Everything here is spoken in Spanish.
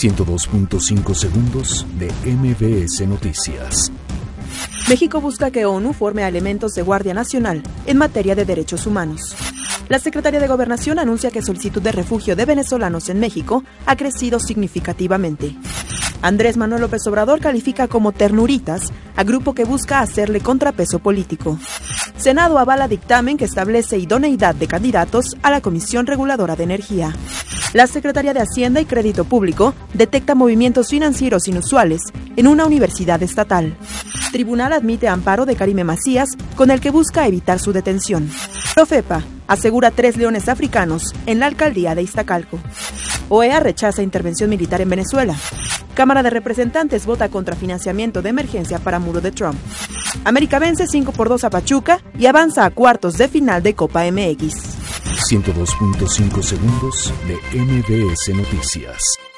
102.5 segundos de MBS Noticias. México busca que ONU forme a elementos de Guardia Nacional en materia de derechos humanos. La Secretaría de Gobernación anuncia que solicitud de refugio de venezolanos en México ha crecido significativamente. Andrés Manuel López Obrador califica como ternuritas a grupo que busca hacerle contrapeso político. Senado avala dictamen que establece idoneidad de candidatos a la Comisión Reguladora de Energía. La Secretaría de Hacienda y Crédito Público detecta movimientos financieros inusuales en una universidad estatal. Tribunal admite amparo de Karime Macías con el que busca evitar su detención. Profepa asegura tres leones africanos en la alcaldía de Iztacalco. OEA rechaza intervención militar en Venezuela. Cámara de Representantes vota contra financiamiento de emergencia para muro de Trump. América vence 5 por 2 a Pachuca y avanza a cuartos de final de Copa MX. 102.5 segundos de MBS Noticias.